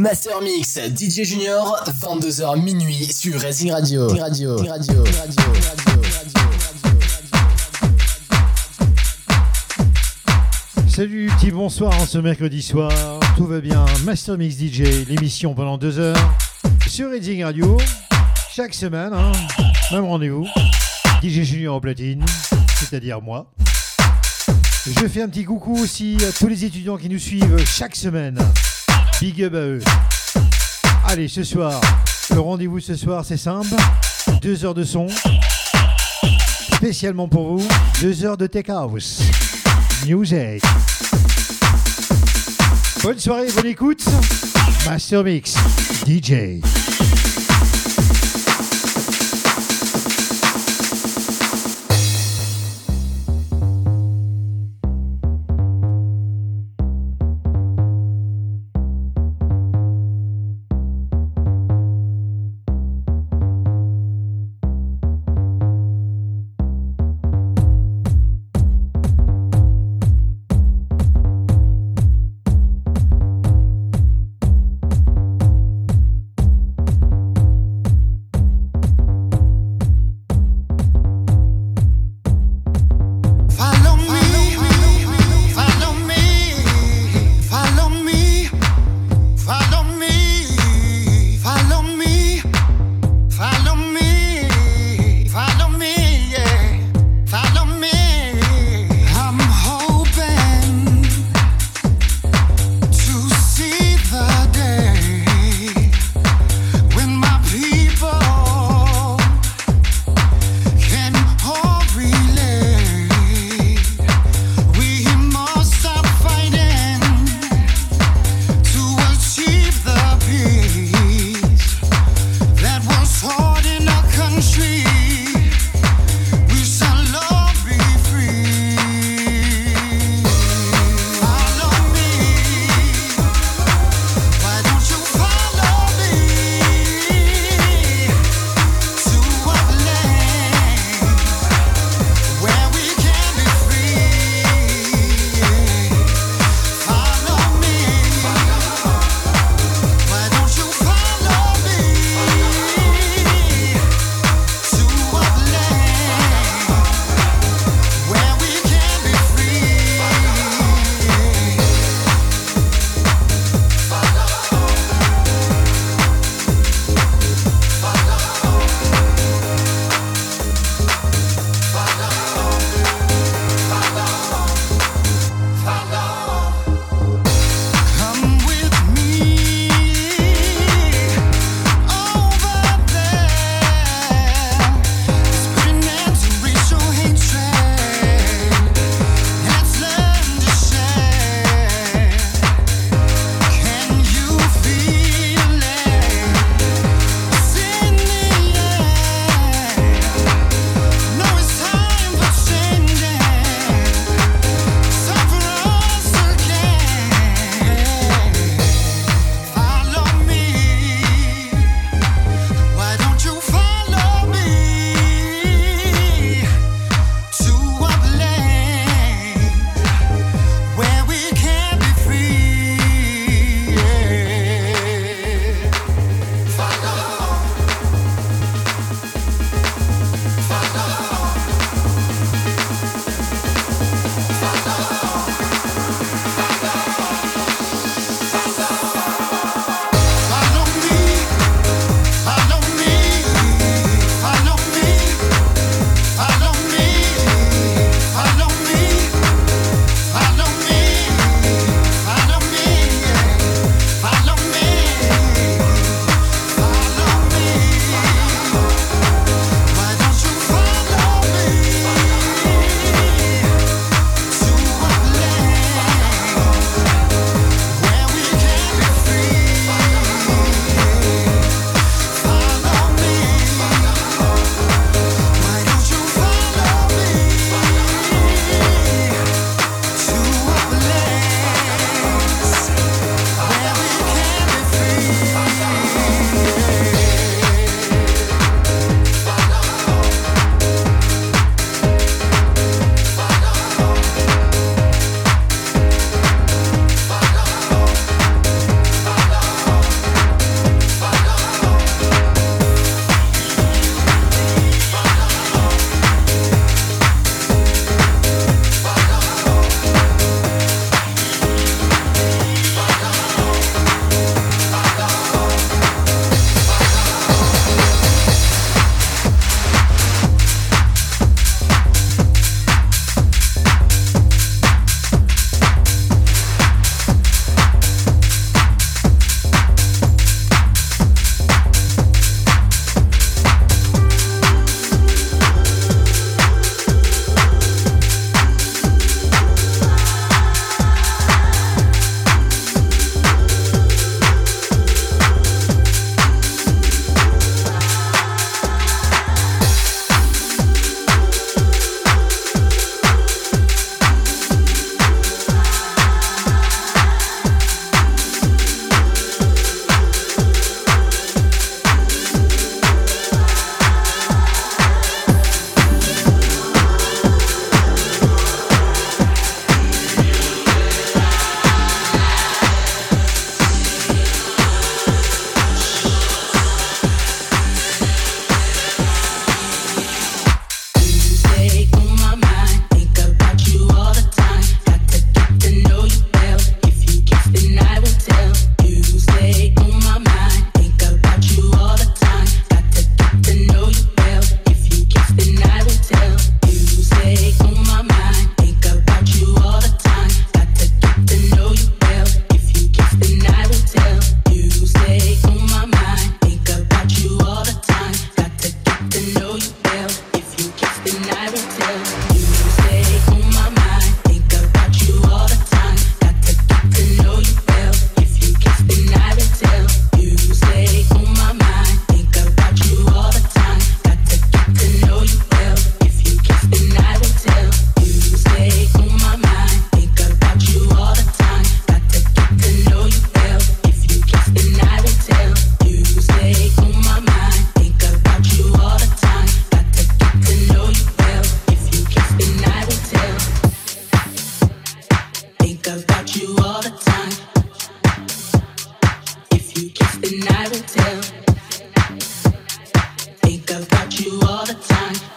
Master Mix, DJ Junior, 22h minuit sur Racing Radio. Radio, Radio, Radio, Radio, Salut, petit bonsoir en ce mercredi soir. Tout va bien. Master Mix DJ, l'émission pendant deux heures sur Reading Radio. Chaque semaine, hein, même rendez-vous. DJ Junior en platine, c'est-à-dire moi. Je fais un petit coucou aussi à tous les étudiants qui nous suivent chaque semaine. Big up à eux. Allez, ce soir, le rendez-vous ce soir, c'est simple. Deux heures de son. Spécialement pour vous, deux heures de tech house. Music. Bonne soirée, bonne écoute. Master Mix, DJ. cocktail. Think about you all the time.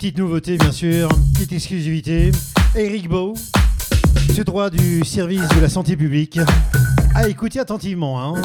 Petite nouveauté, bien sûr, petite exclusivité. Eric Beau, ce droit du service de la santé publique. À écouter attentivement. Hein.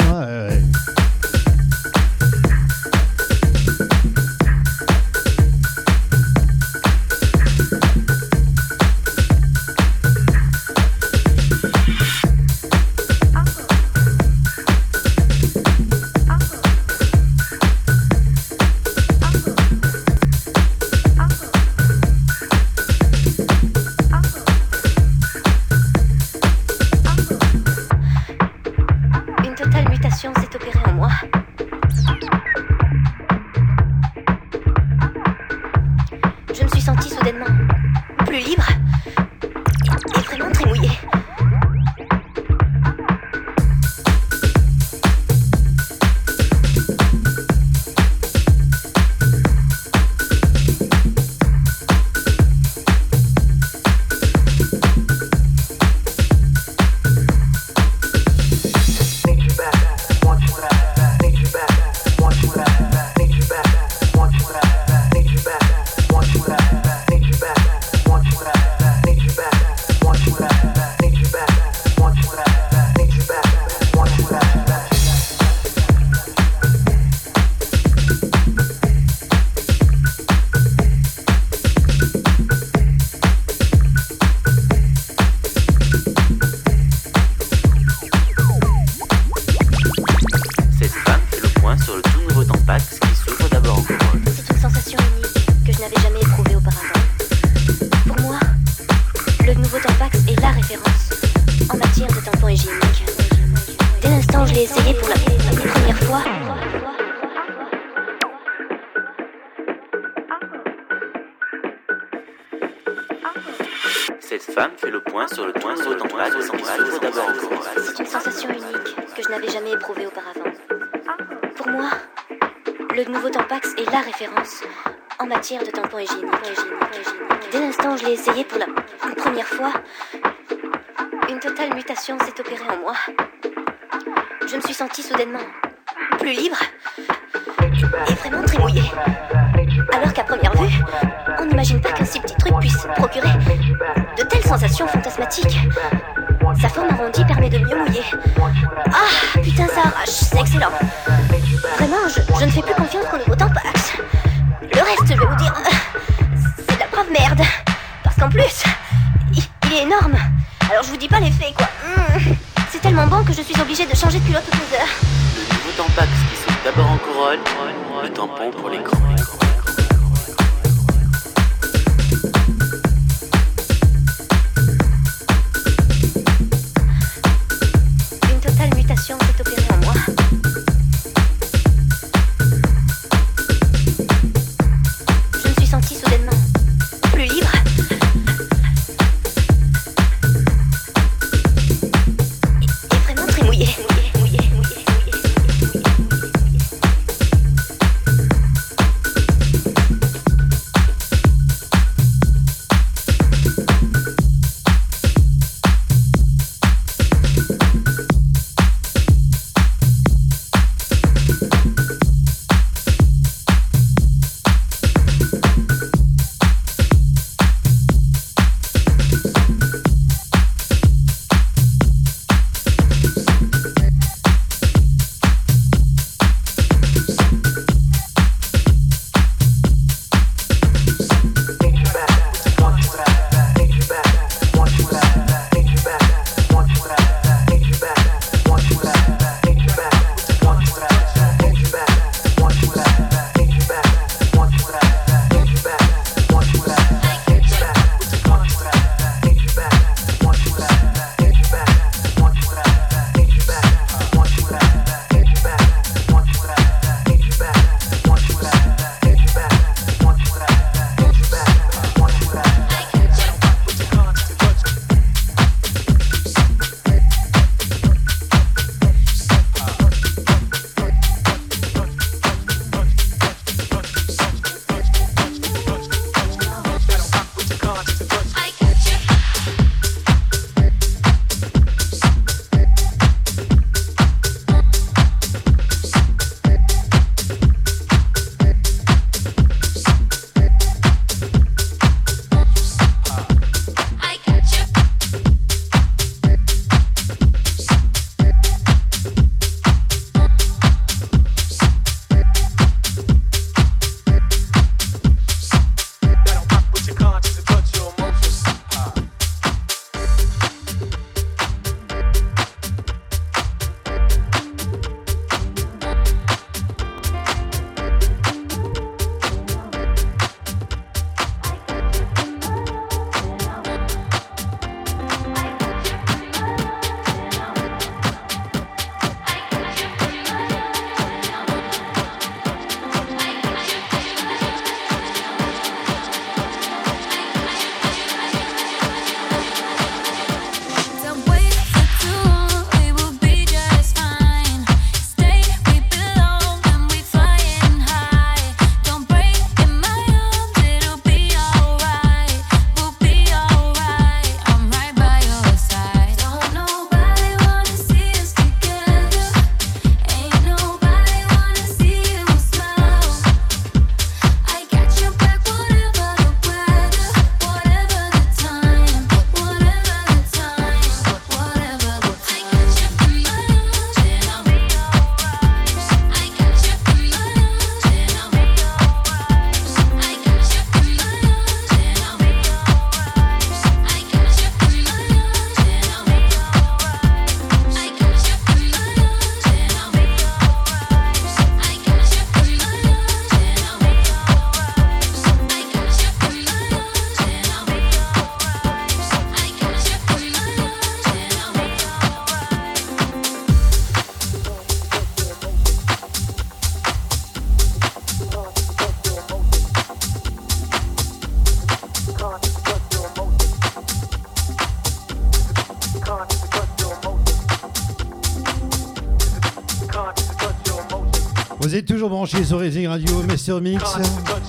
branché sur Radio, Master Mix,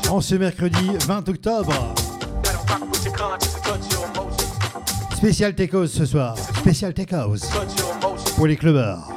en ce mercredi 20 octobre. Spécial Tech House ce soir, spécial Tech House. Pour les clubbers.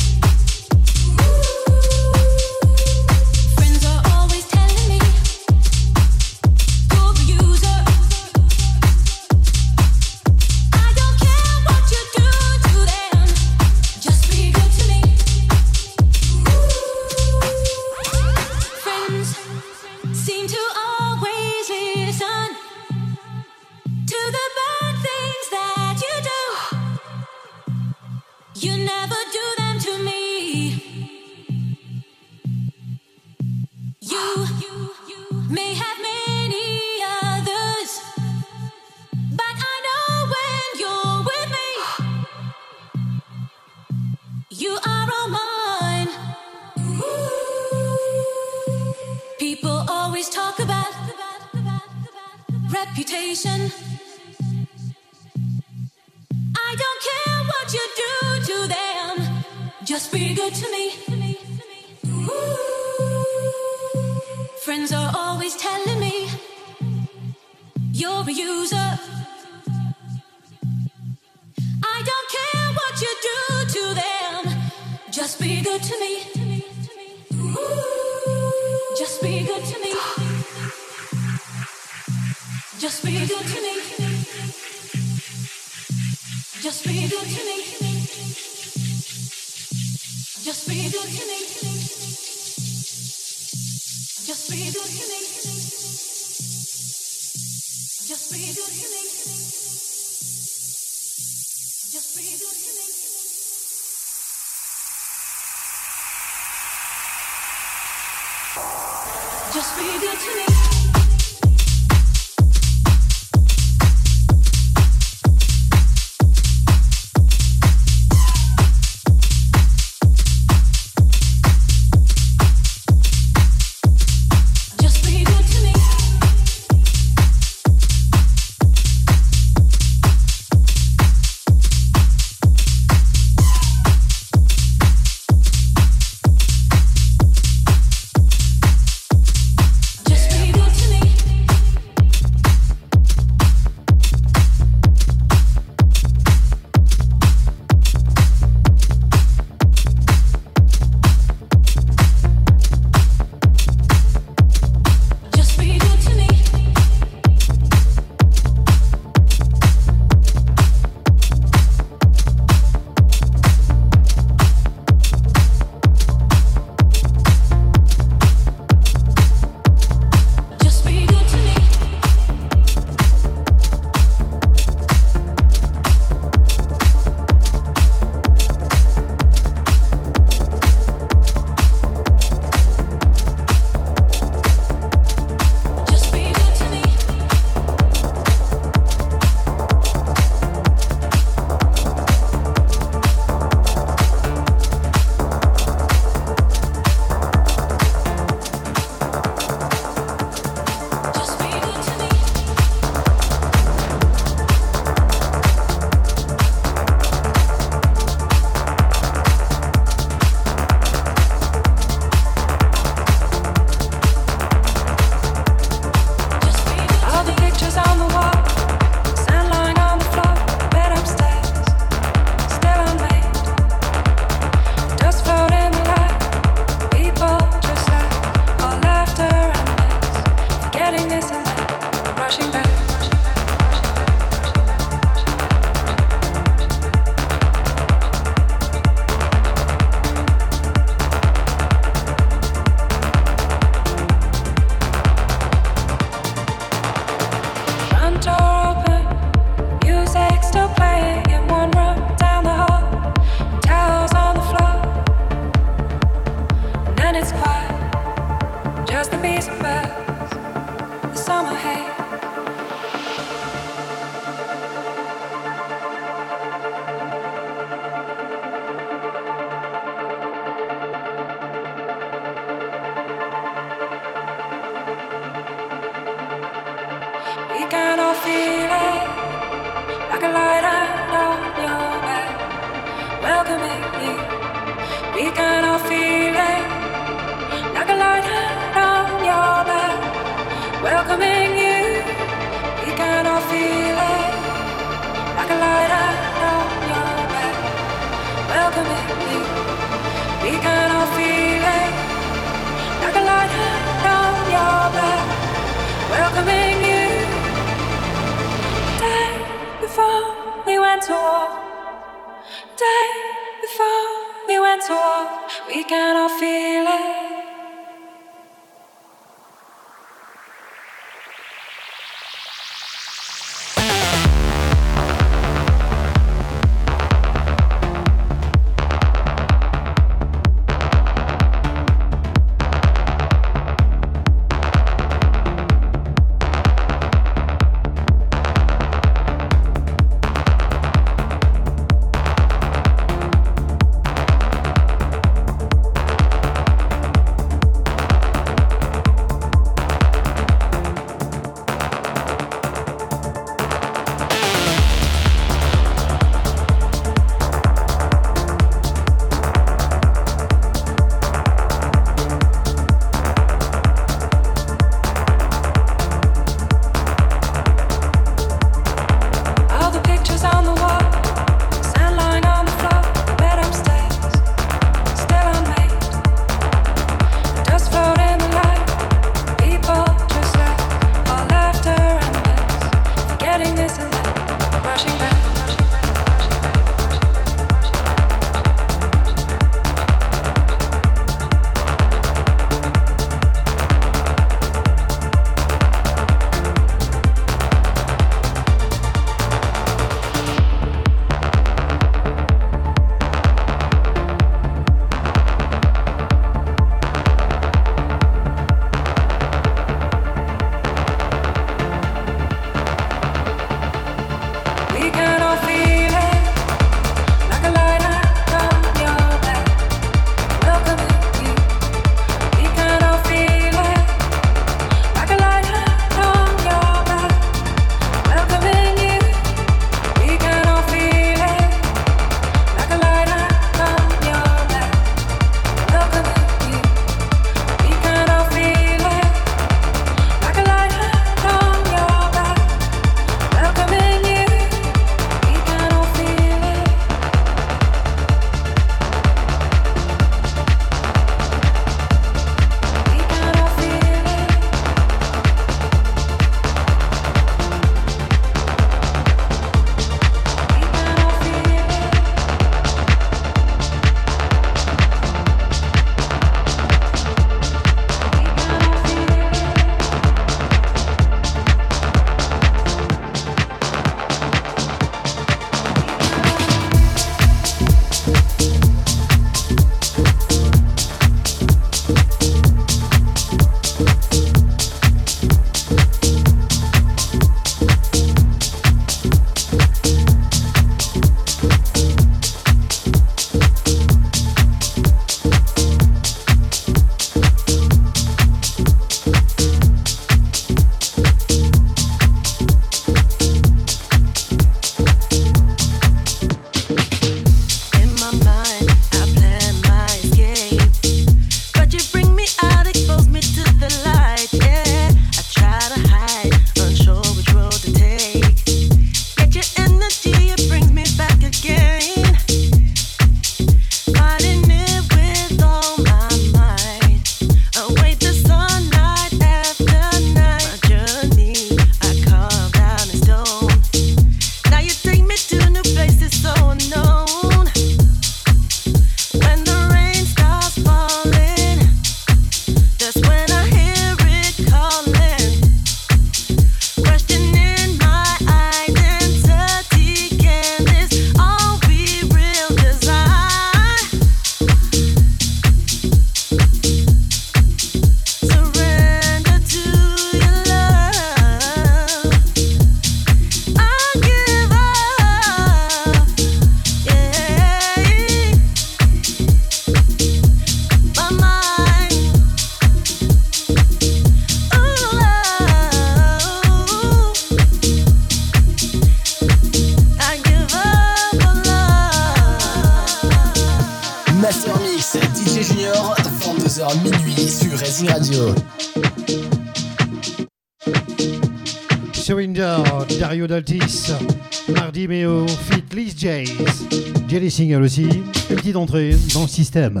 Single aussi, petite entrée dans le système.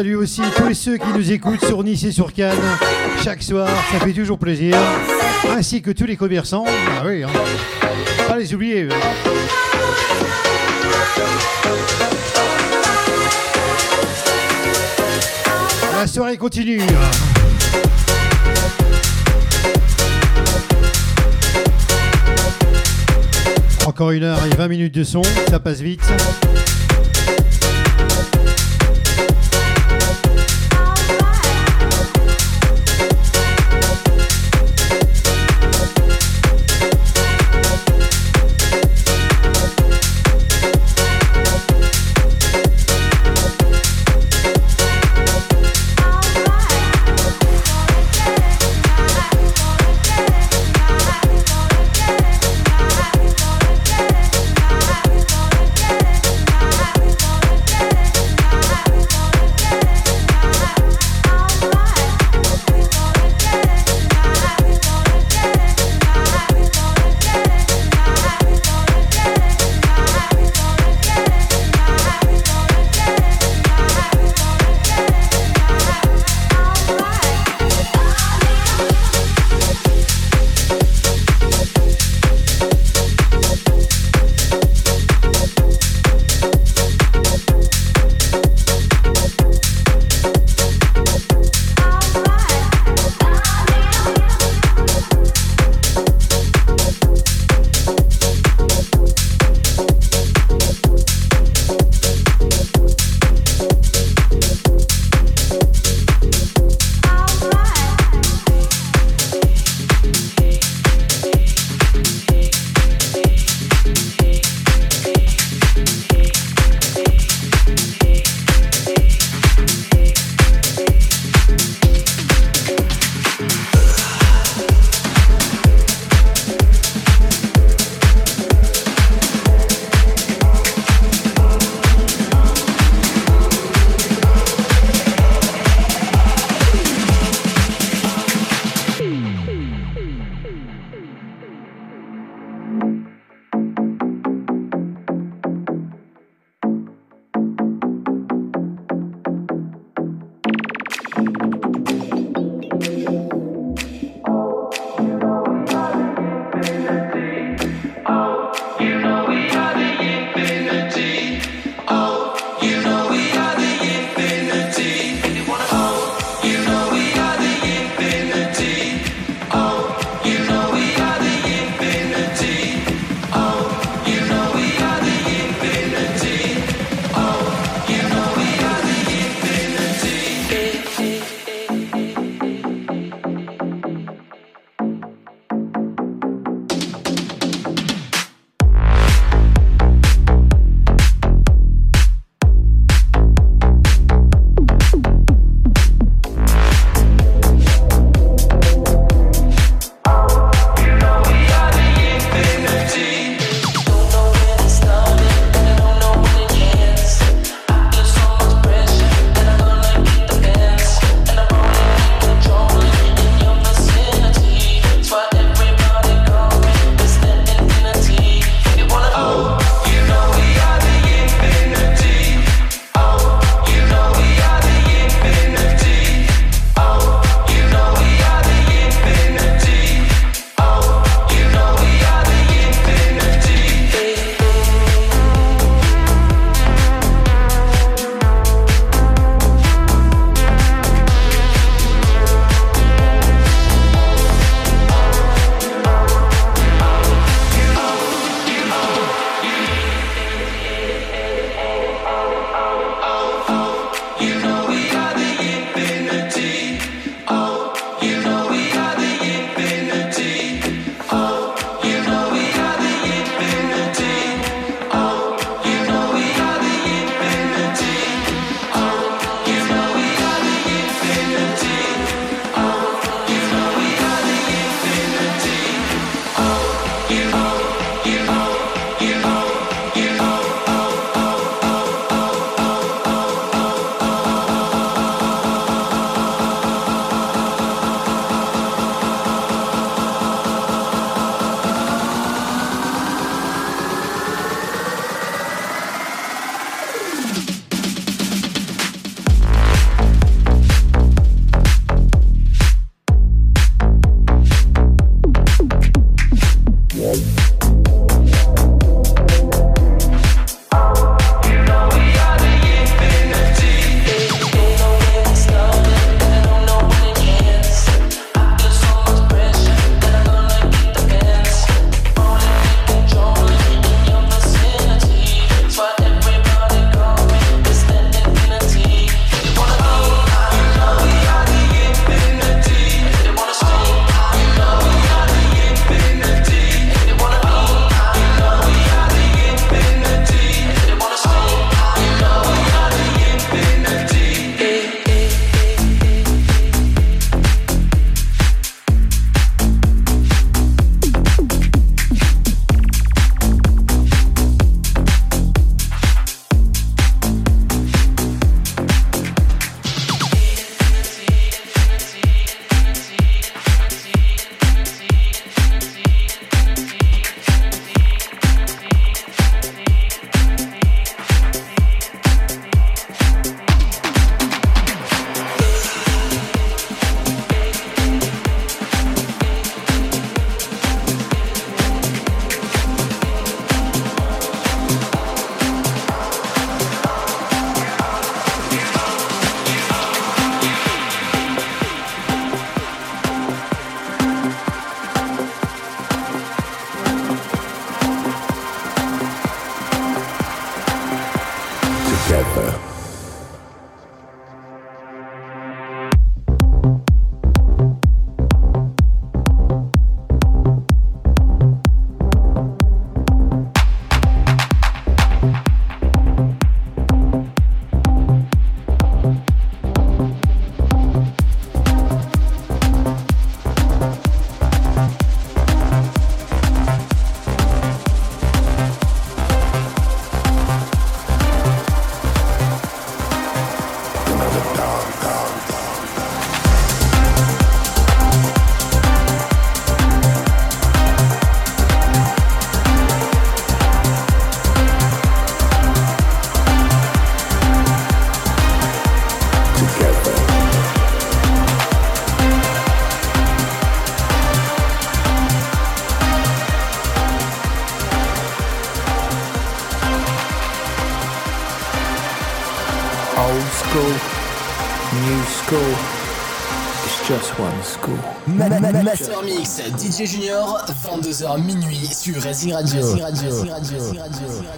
Salut aussi tous ceux qui nous écoutent sur Nice et sur Cannes chaque soir, ça fait toujours plaisir. Ainsi que tous les commerçants. Ah hein. pas les oublier. La soirée continue. Encore une heure et 20 minutes de son, ça passe vite. Master Mix, DJ Junior, 22h minuit sur Racing Radio. Racing Radio. Racing Radio. Racing Radio.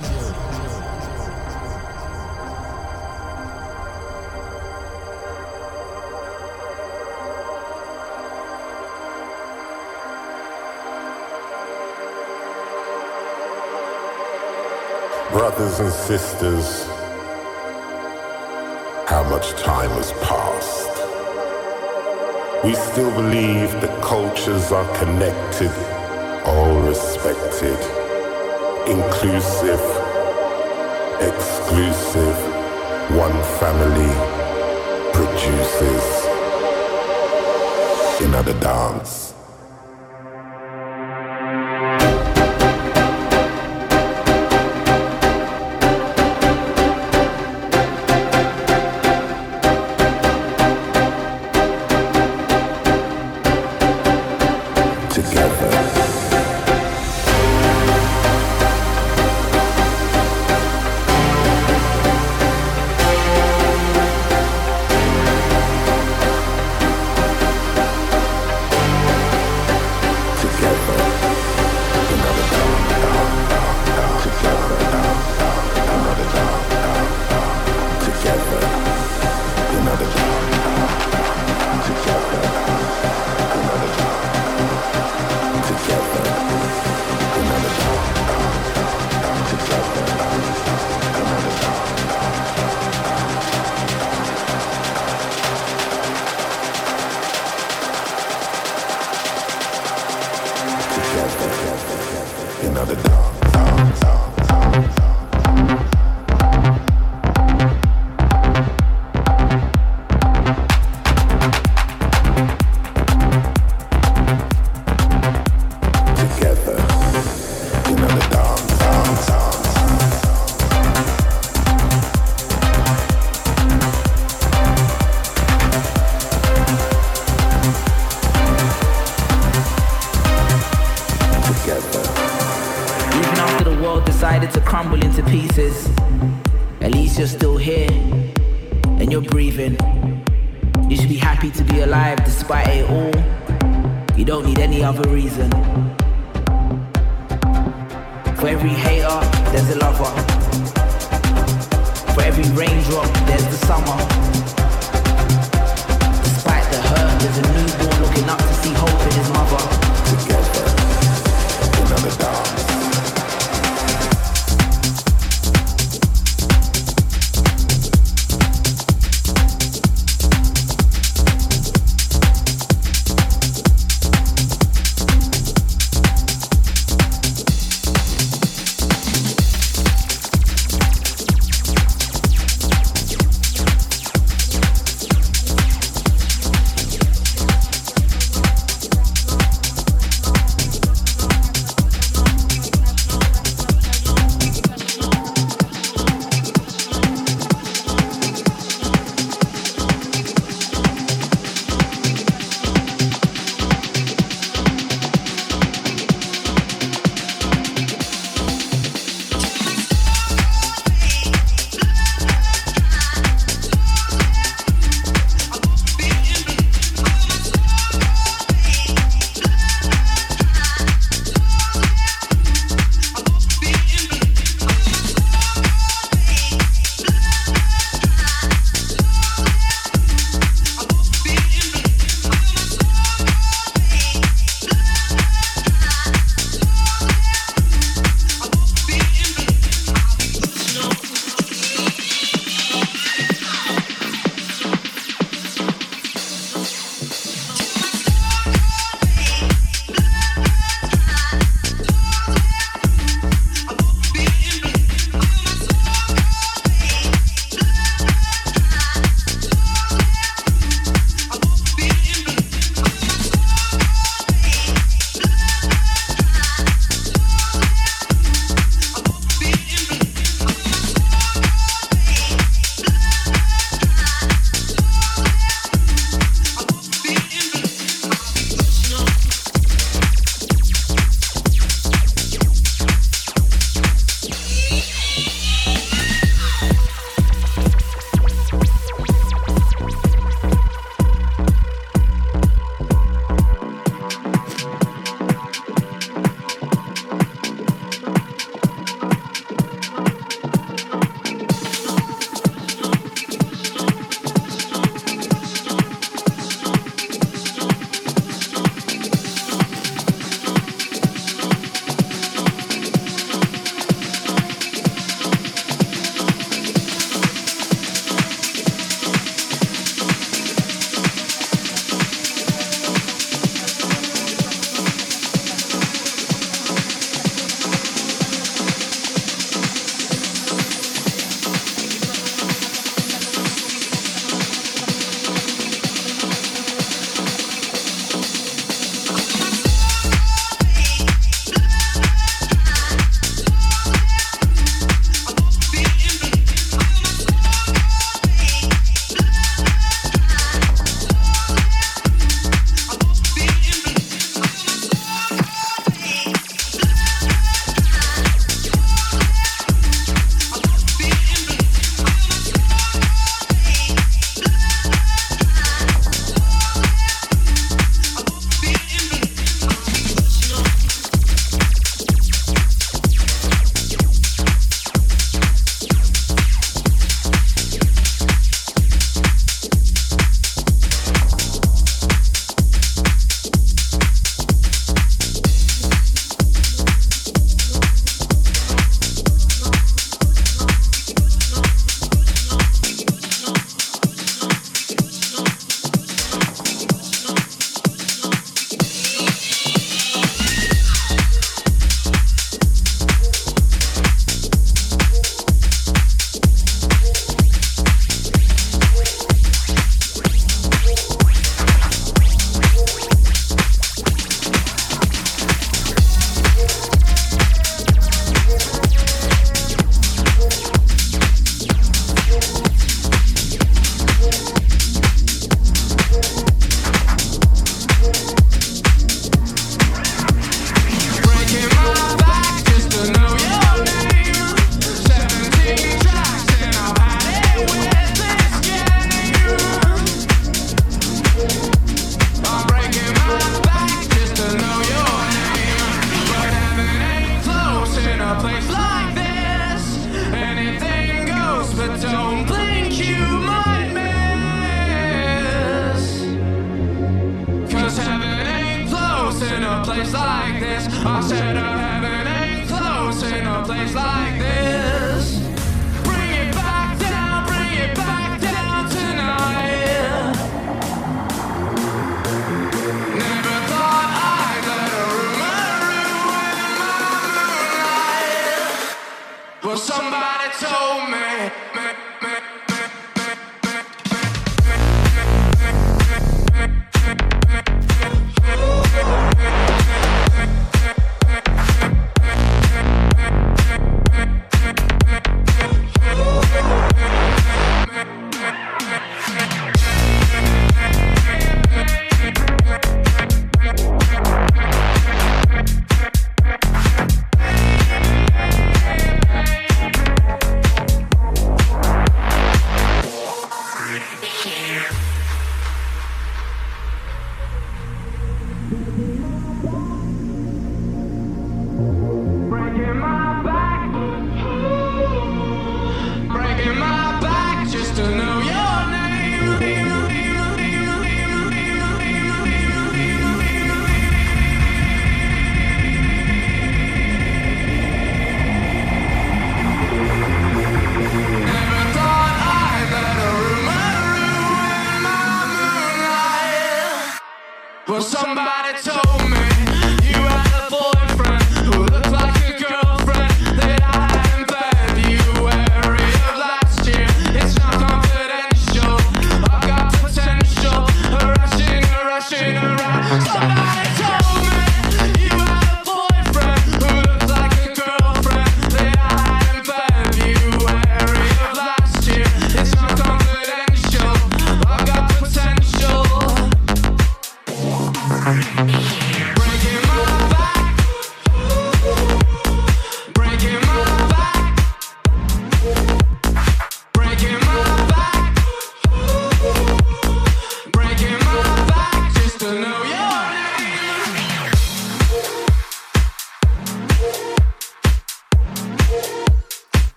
Brothers and sisters, how much time has passed? We still believe that cultures are connected, all respected, inclusive, exclusive, one family produces another dance.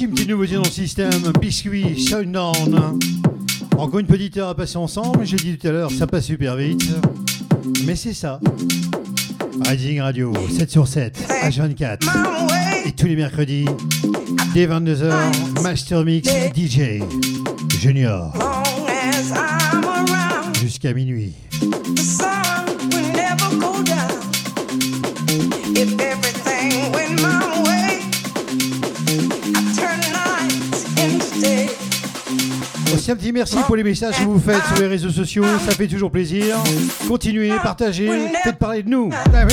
Maxime, tu nouveau dans le système, biscuit, Sundown. Encore une petite heure à passer ensemble, j'ai dit tout à l'heure, ça passe super vite. Mais c'est ça. Rising Radio, 7 sur 7, H24. Et tous les mercredis, dès 22h, Master Mix DJ Junior. Jusqu'à minuit. merci pour les messages que vous faites sur les réseaux sociaux. Ça fait toujours plaisir. Continuez, partagez, faites parler de nous. Ah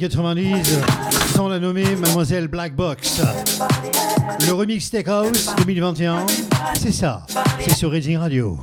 90, sans la nommer Mademoiselle Black Box. Le remix Steakhouse 2021, c'est ça, c'est sur Reading Radio.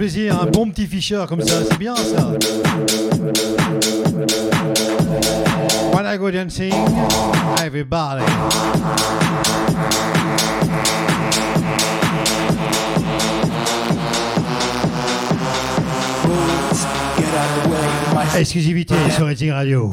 plaisir, un bon petit ficheur comme ça, c'est bien ça. When I go dancing, everybody. Exclusivité sur Rating Radio.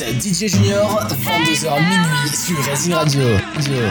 DJ Junior, 22h minuit sur Racing Radio. Radio,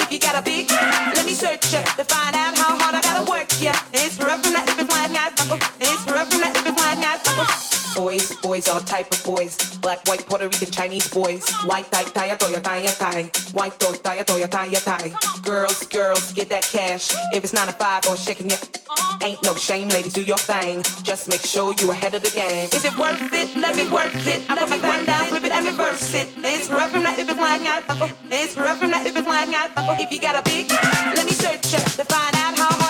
if you got a be, Let me search it to find out how. White, Chinese boys. White tie, tie, toya, tie, tie. White toy, tie, toya, tie, tie. Girls, girls, get that cash. If it's nine to five or shaking your ain't no shame, ladies, do your thing. Just make sure you ahead of the game. Is it worth it? Let me work it. I put my grind down, flip it and reverse it. It's rough from that if it's flying out. It's rough from that if it's flying out. If you got a big, let me search it to find out how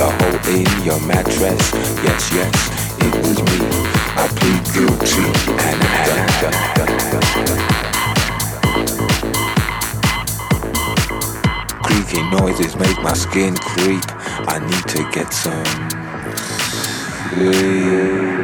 the hole in your mattress. Yes, yes, it was me. I plead guilty and dun, Creaky noises make my skin creep. I need to get some sleep.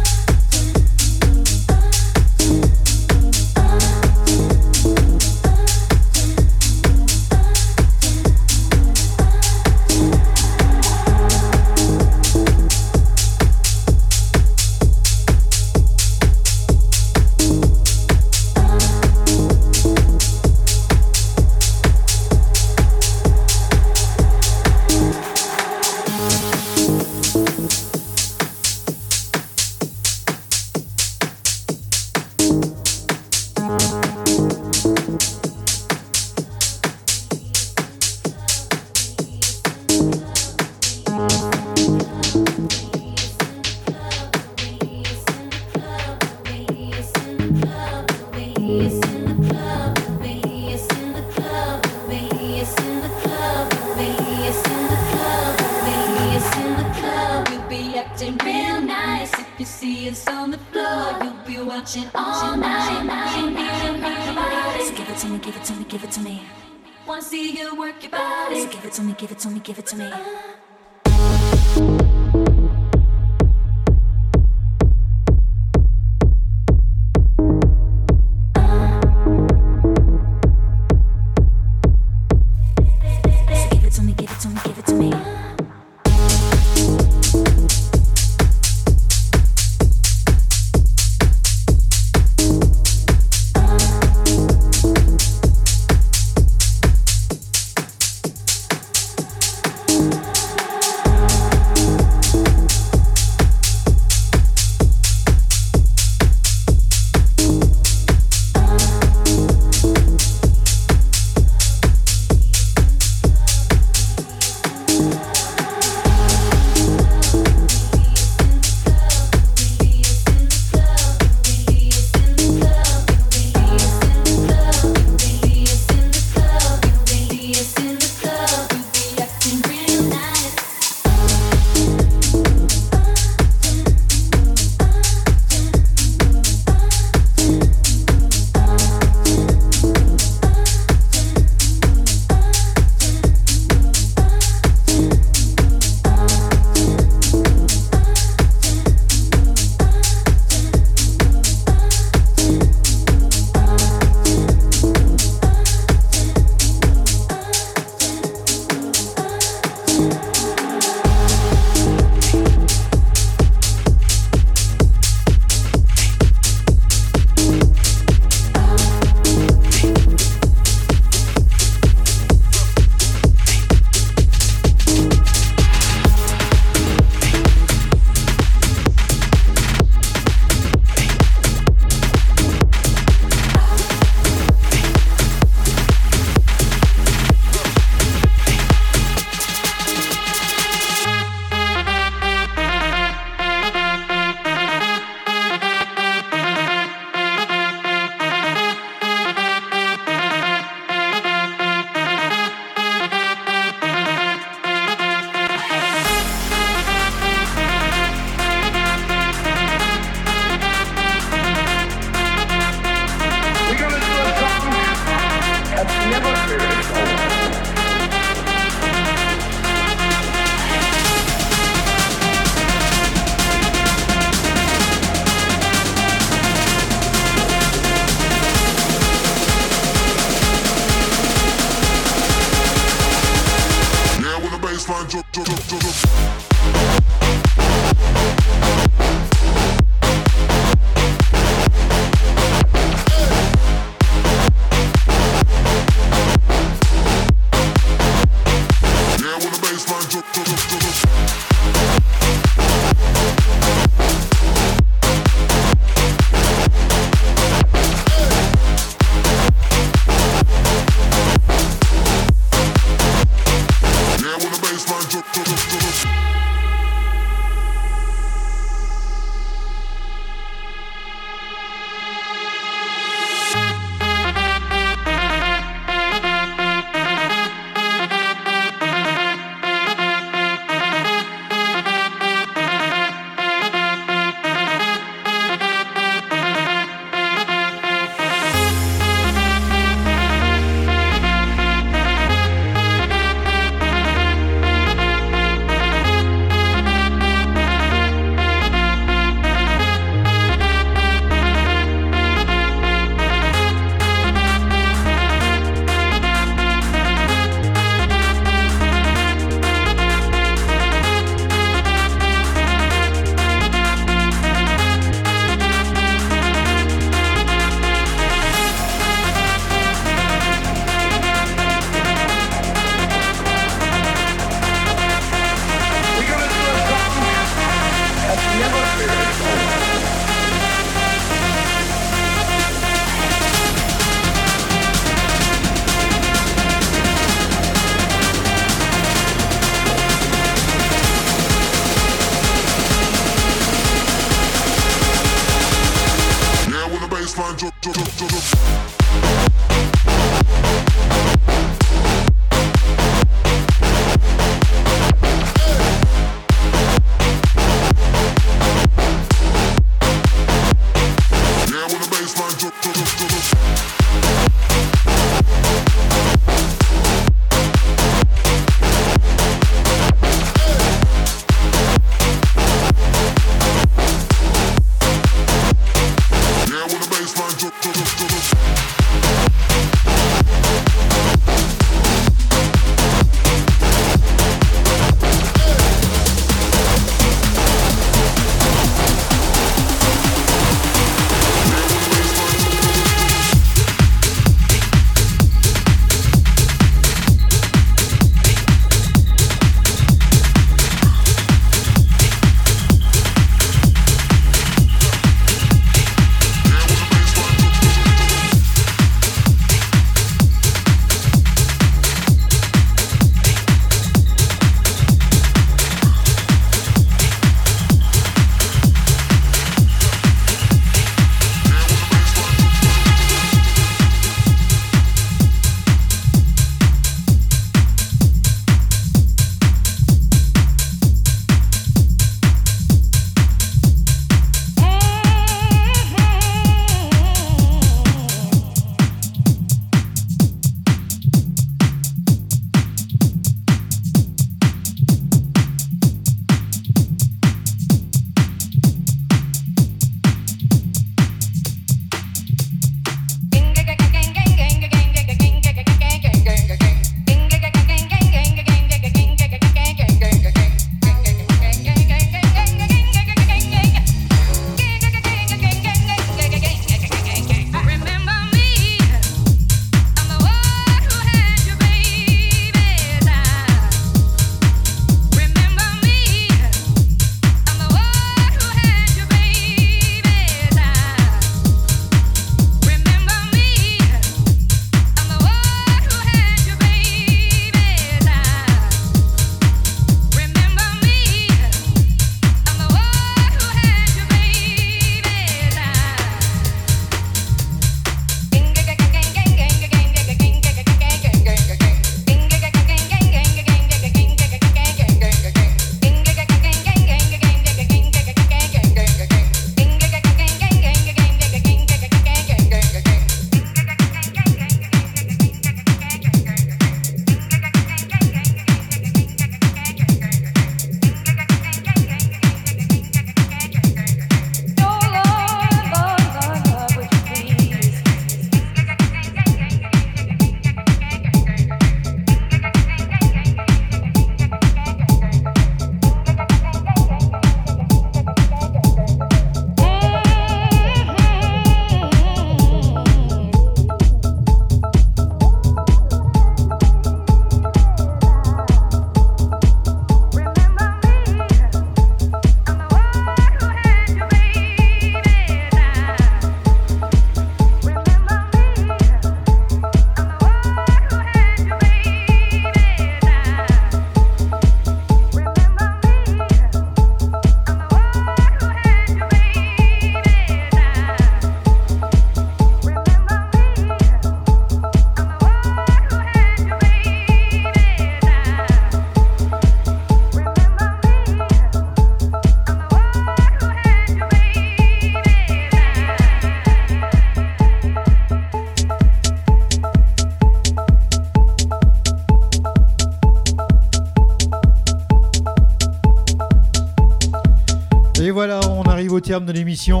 Terme de l'émission.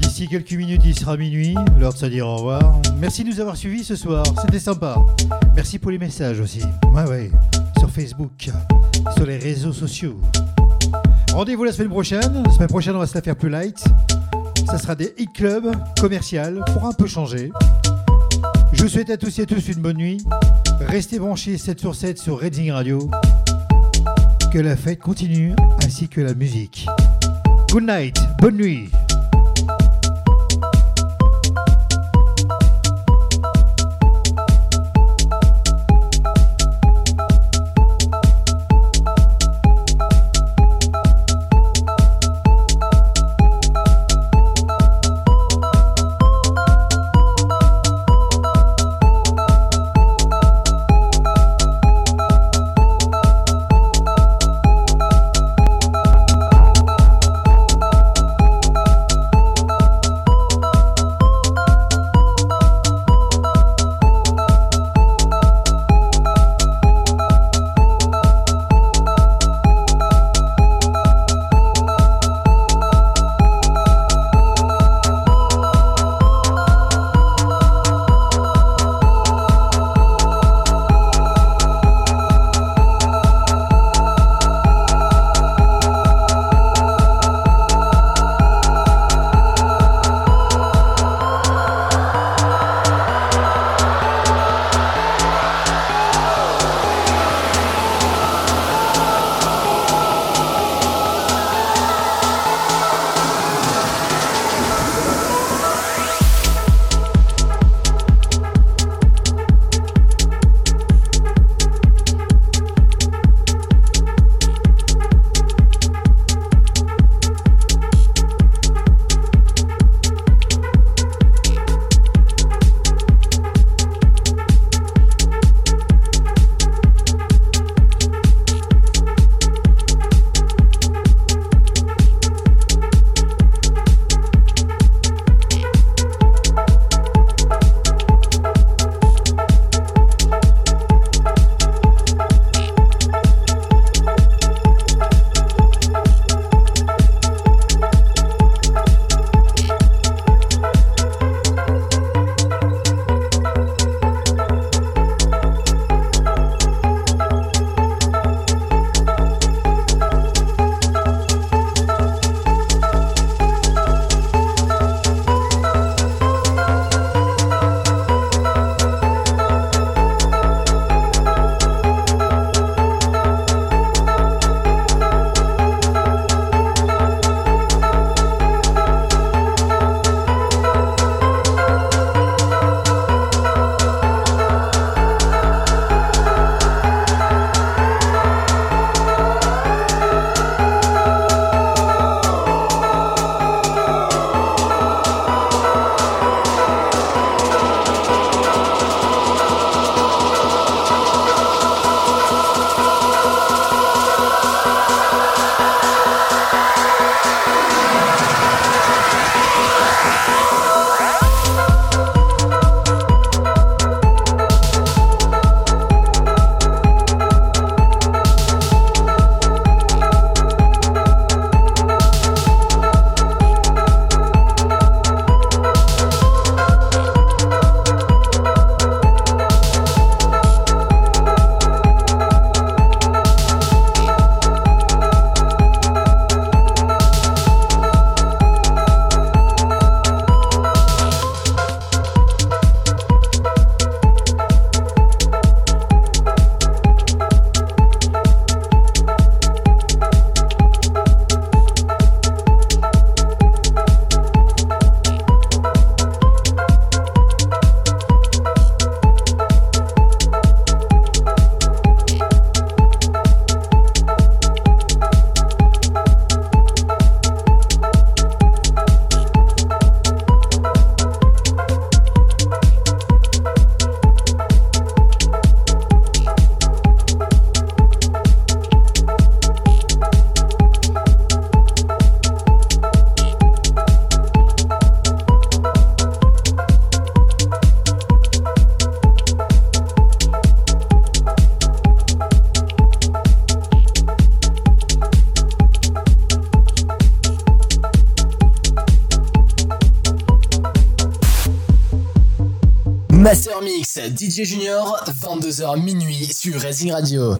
D'ici quelques minutes, il sera minuit. L'heure de se dire au revoir. Merci de nous avoir suivis ce soir. C'était sympa. Merci pour les messages aussi. Ouais, ouais. Sur Facebook, sur les réseaux sociaux. Rendez-vous la semaine prochaine. La semaine prochaine, on va se la faire plus light. Ça sera des hit clubs commercial pour un peu changer. Je vous souhaite à tous et à tous une bonne nuit. Restez branchés 7 sur 7 sur Reading Radio. Que la fête continue ainsi que la musique. Good night, bonne nuit. DJ Junior, 22h minuit sur Racing Radio.